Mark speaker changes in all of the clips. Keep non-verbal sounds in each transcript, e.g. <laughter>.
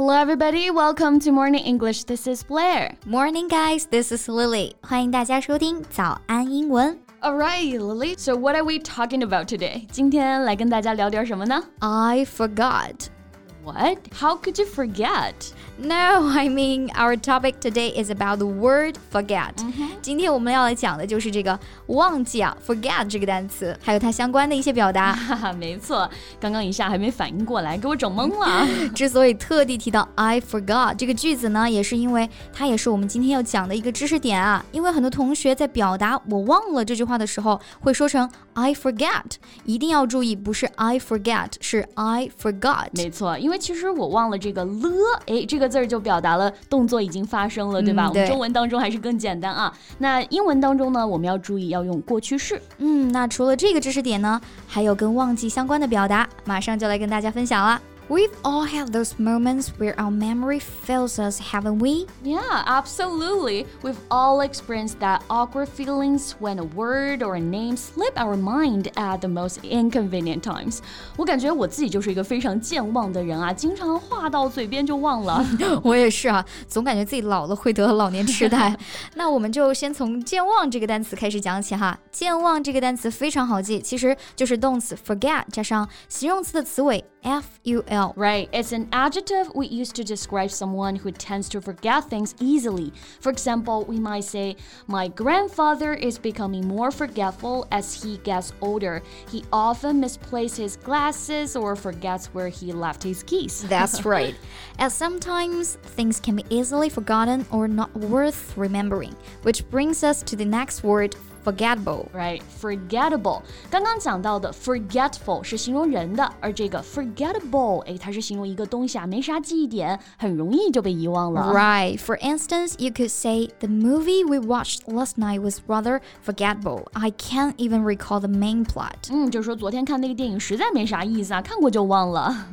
Speaker 1: Hello, everybody. Welcome to Morning English. This is Blair.
Speaker 2: Morning, guys. This is Lily. 欢迎大家收听早安英文。
Speaker 1: All right, Lily. So, what are we talking about today? 今天来跟大家聊点什么呢
Speaker 2: I forgot.
Speaker 1: What? How could you forget?
Speaker 2: No, I mean our topic today is about the word forget. 今天我们要来讲的就是这个忘记啊，forget 这个单词，还有它相关的一些表达。
Speaker 1: 哈哈，没错，刚刚一下还没反应过来，给我整懵了。
Speaker 2: 之所以特地提到 I forgot 这个句子呢，也是因为它也是我们今天要讲的一个知识点啊。因为很多同学在表达“我忘了”这句话的时候，会说成 I forget，一定要注意，不是 I forget，是 I forgot。
Speaker 1: 没错，因为 其实我忘了这个了，哎，这个字儿就表达了动作已经发生了，对吧？我们中文当中还是更简单啊。那英文当中呢，我们要注意要用过去式。
Speaker 2: 嗯，那除了这个知识点呢，还有跟忘记相关的表达，马上就来跟大家分享了。We've all had those moments where our memory fails us, haven't we?
Speaker 1: Yeah, absolutely. We've all experienced that awkward feelings when a word or a name slip our mind at the most inconvenient times. 我感觉我自己就是一个非常健忘的人啊，经常话到嘴边就忘了。
Speaker 2: 我也是啊，总感觉自己老了会得老年痴呆。那我们就先从健忘这个单词开始讲起哈。健忘这个单词非常好记，其实就是动词 <laughs> <laughs> forget 加上形容词的词尾
Speaker 1: ful。Right, it's an adjective we use to describe someone who tends to forget things easily. For example, we might say, My grandfather is becoming more forgetful as he gets older. He often misplaces his glasses or forgets where he left his keys. <laughs>
Speaker 2: That's right. As sometimes things can be easily forgotten or not worth remembering, which brings us to the next word, forgettable.
Speaker 1: Right, forgettable. 刚刚讲到的 forgetful 是形容人的，而这个 forgettable，哎，它是形容一个东西啊，没啥记忆点，很容易就被遗忘了。
Speaker 2: Right. For instance, you could say the movie we watched last night was rather forgettable. I can't even recall the main plot.
Speaker 1: 嗯，就说昨天看那个电影实在没啥意思啊，看过就忘了。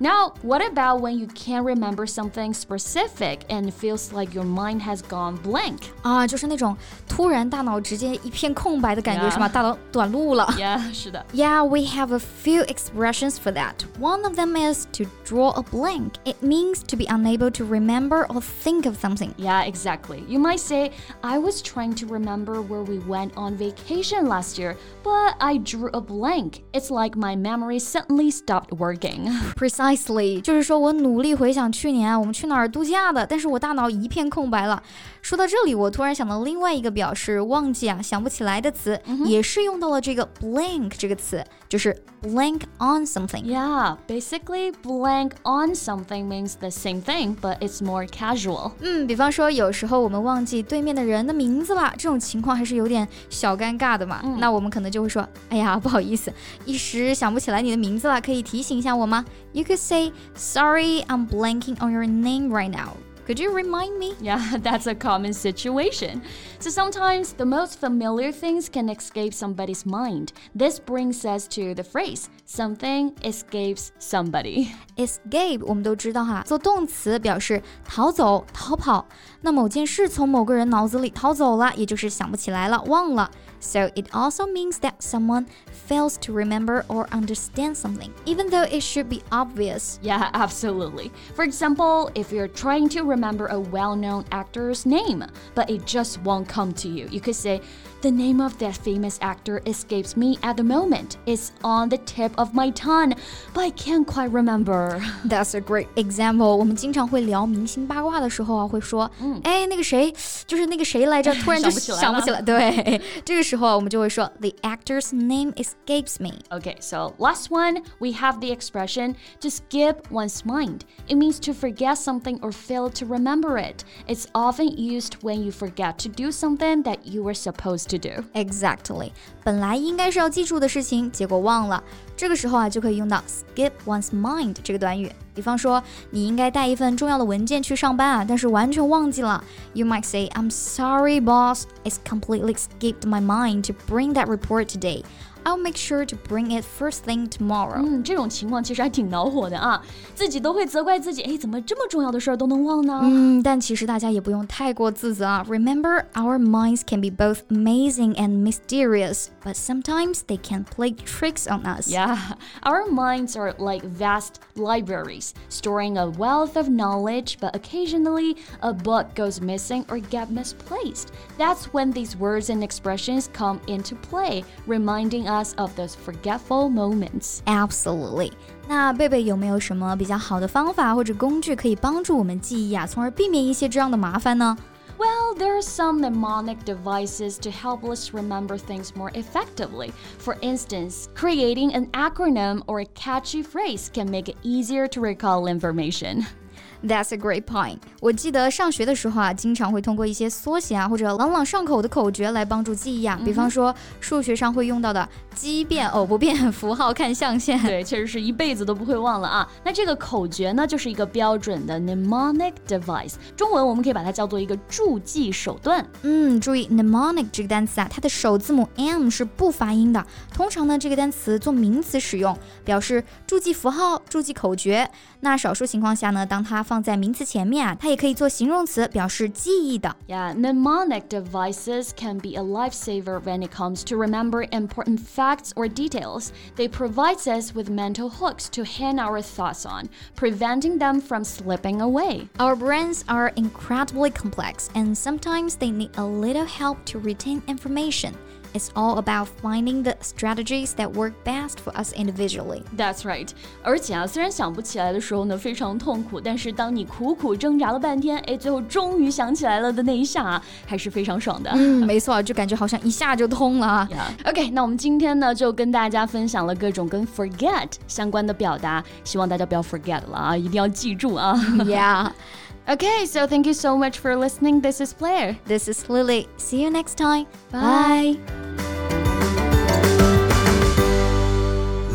Speaker 1: Now, <laughs> what about when you can't remember something specific and feels like your mind has gone blank?
Speaker 2: 啊，就是那种突然大脑直接一 片空白的感觉
Speaker 1: Yeah.
Speaker 2: 是吗？大脑短路了。
Speaker 1: Yeah，是的。 <laughs>
Speaker 2: Yeah, we have a few expressions for that. One of them is to draw a blank. It means to be unable to remember or think of something.
Speaker 1: Yeah, exactly. You might say, I was trying to remember where we went on vacation last year, but I drew a blank. It's like my memory suddenly stopped working. <laughs>
Speaker 2: Precisely，就是说我努力回想去年啊我们去哪儿度假的，但是我大脑一片空白了。说到这里，我突然想到另外一个表示忘记啊、想 不起来的词，也是用到了这个 blank 这个词，就是 blank on something。
Speaker 1: Yeah, basically, blank on something means the same thing, but it's more casual.
Speaker 2: 嗯，比方说有时候我们忘记对面的人的名字了，这种情况还是有点小尴尬的嘛。那我们可能就会说，哎呀，不好意思，一时想不起来你的名字了，可以提醒一下我吗？You could say, "Sorry, I'm blanking on your name right now. Could you remind me?"
Speaker 1: Yeah, <laughs> that's a common situation. So sometimes the most familiar things can escape somebody's mind. This brings us to the phrase something escapes somebody.
Speaker 2: Escape 我们都知道哈，做动词表示逃走、逃跑。那某件事从某个人脑子里逃走了，也就是想不起来了、忘了。So it also means that someone fails to remember or understand something, even though it should be obvious.
Speaker 1: Yeah, <laughs> absolutely. For example, if you're trying to remember a well known actor's name, but it just won't come to you, you could say, The name of that famous actor escapes me at the moment. It's on the tip of my tongue, but I can't quite remember. <laughs>
Speaker 2: That's a great example. 我们经常会聊明星八卦的时候啊，会说，哎，那个谁，就是那个谁来着，突然就
Speaker 1: 想不起来了
Speaker 2: 想不起来。对，这个时候啊，我们就会说，The <laughs> <laughs> actor's name escapes me.
Speaker 1: Okay, so last one, we have the expression to skip one's mind. It means to forget something or fail to remember it. It's often used when you forget to do something that you were supposed to do.
Speaker 2: Exactly，本来应该是要记住的事情，结果忘了。这个时候啊，就可以用到 skip one's mind 这个短语。 比方说，你应该带一份重要的文件去上班啊，但是完全忘记了。You might say, "I'm sorry, boss. It's completely skipped my mind to bring that report today. I'll make sure to bring it first thing tomorrow。
Speaker 1: 嗯，这种情况其实还挺恼火的啊，自己都会责怪自己，哎，怎么这么重要的事儿都能忘呢？
Speaker 2: 嗯，但其实大家也不用太过自责啊。Remember, our minds can be both amazing and mysterious, but sometimes they can play tricks on us.
Speaker 1: Yeah, <laughs> our minds are like vast libraries, storing a wealth of knowledge, but occasionally a book goes missing or get misplaced. That's when these words and expressions come into play, reminding us of those forgetful moments.
Speaker 2: Absolutely. 那贝贝有没有什么比较好的方法或者工具可以帮助我们记忆啊，从而避免一些这样的麻烦呢
Speaker 1: ？well, there are some mnemonic devices to help us remember things more effectively. For instance, creating an acronym or a catchy phrase can make it easier to recall information. <laughs>
Speaker 2: That's a great point. 我记得上学的时候啊，经常会通过一些缩写啊或者朗朗上口的口诀来帮助记忆啊。比方说数学上会用到的奇变偶不变，符号看象限。
Speaker 1: 对，确实是一辈子都不会忘了啊。那这个口诀呢，就是一个标准的 mnemonic device，中文我们可以把它叫做一个助记手段。
Speaker 2: 嗯，注意 mnemonic 这个单词啊，它的首字母 m 是不发音的。通常呢，这个单词做名词使用，表示助记符号、助记口诀。那少数情况下呢，当它放在名词前面啊，它也可以做形容词，表示记忆的。
Speaker 1: Yeah, mnemonic devices can be a lifesaver when it comes to remember important facts or details. They provide us with mental hooks to hang our thoughts on, preventing them from slipping away.
Speaker 2: Our brains are incredibly complex, and sometimes they need a little help to retain information. It's all about finding the strategies that work best for us individually.
Speaker 1: That's right. 而且啊，虽然想不起来的时候呢非常痛苦，但是当你苦苦挣扎了半天，哎，最后终于想起来了的那一下啊，还是非常爽的。
Speaker 2: 嗯，没错，就感觉好像一下就通了啊。
Speaker 1: Yeah. <laughs> OK，那我们今天呢就跟大家分享了各种跟 forget 相关的表达，希望大家不要 forget 了啊，一定要记住啊。
Speaker 2: Yeah. <laughs>
Speaker 1: Okay, so thank you so much for listening. This is Blair.
Speaker 2: This is Lily. See you next time. Bye.